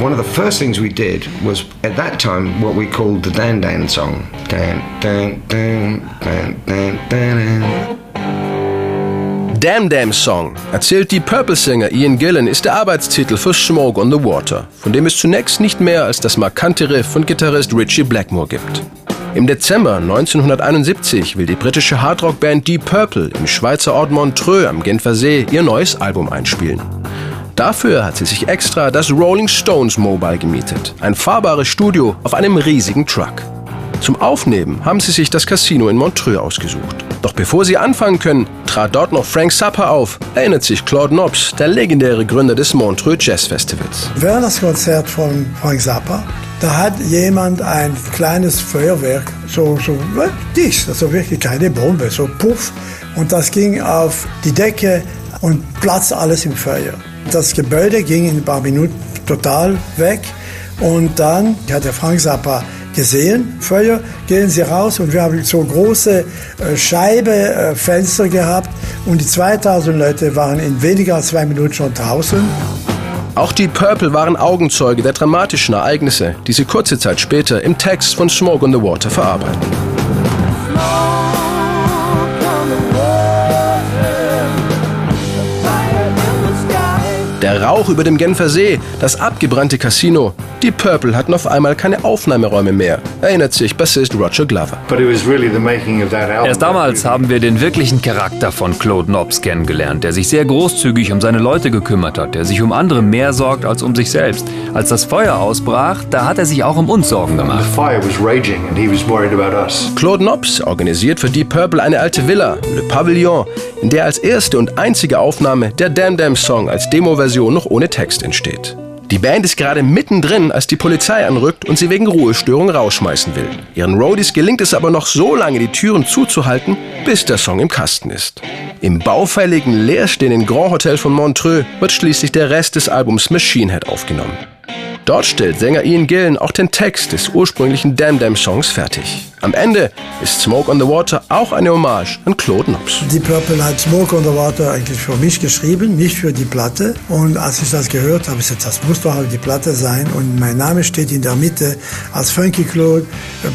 one of the first things we did was at that time what we called the Dan Dan song. Dan, dan, dan, dan, dan, dan, Damn Damn Song, erzählt die Purple-Sänger Ian Gillan, ist der Arbeitstitel für Smoke on the Water, von dem es zunächst nicht mehr als das markante Riff von Gitarrist Richie Blackmore gibt. Im Dezember 1971 will die britische Hardrock-Band Deep Purple im Schweizer Ort Montreux am Genfersee ihr neues Album einspielen. Dafür hat sie sich extra das Rolling Stones Mobile gemietet, ein fahrbares Studio auf einem riesigen Truck. Zum Aufnehmen haben sie sich das Casino in Montreux ausgesucht. Doch bevor sie anfangen können, trat dort noch Frank Zappa auf, erinnert sich Claude Nobs, der legendäre Gründer des Montreux Jazz Festivals. Während das Konzert von Frank Zappa, da hat jemand ein kleines Feuerwerk, so, so dicht, also wirklich keine Bombe, so puff. Und das ging auf die Decke und platzte alles im Feuer. Das Gebäude ging in ein paar Minuten total weg. Und dann hat der Frank Zappa gesehen, Feuer, gehen Sie raus und wir haben so große äh, Scheibe, äh, gehabt und die 2000 Leute waren in weniger als zwei Minuten schon draußen. Auch die Purple waren Augenzeuge der dramatischen Ereignisse, die sie kurze Zeit später im Text von Smoke on the Water verarbeiten. Der Rauch über dem Genfer See, das abgebrannte Casino. Die Purple hatten auf einmal keine Aufnahmeräume mehr, erinnert sich Bassist Roger Glover. Erst damals haben wir den wirklichen Charakter von Claude Knobs kennengelernt, der sich sehr großzügig um seine Leute gekümmert hat, der sich um andere mehr sorgt als um sich selbst. Als das Feuer ausbrach, da hat er sich auch um uns Sorgen gemacht. Claude Knobs organisiert für Deep Purple eine alte Villa, Le Pavillon, in der als erste und einzige Aufnahme der Damn Damn Song als Demo-Version noch ohne Text entsteht. Die Band ist gerade mittendrin, als die Polizei anrückt und sie wegen Ruhestörung rausschmeißen will. Ihren Roadies gelingt es aber noch so lange, die Türen zuzuhalten, bis der Song im Kasten ist. Im baufälligen, leerstehenden Grand Hotel von Montreux wird schließlich der Rest des Albums Machine Head aufgenommen. Dort stellt Sänger Ian Gillen auch den Text des ursprünglichen Damn Damn Songs fertig. Am Ende ist Smoke on the Water auch eine Hommage an Claude Knobs. Die Purple hat Smoke on the Water eigentlich für mich geschrieben, nicht für die Platte. Und als ich das gehört habe, ich gesagt, das muss doch die Platte sein. Und mein Name steht in der Mitte. Als Funky Claude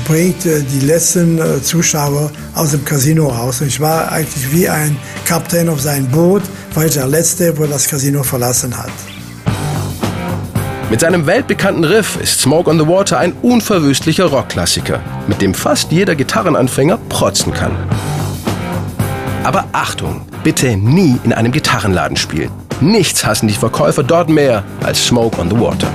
bringt äh, die letzten äh, Zuschauer aus dem Casino raus. Und ich war eigentlich wie ein Kapitän auf seinem Boot, weil ich der Letzte, wo das Casino verlassen hat. Mit seinem weltbekannten Riff ist Smoke on the Water ein unverwüstlicher Rockklassiker, mit dem fast jeder Gitarrenanfänger protzen kann. Aber Achtung, bitte nie in einem Gitarrenladen spielen. Nichts hassen die Verkäufer dort mehr als Smoke on the Water.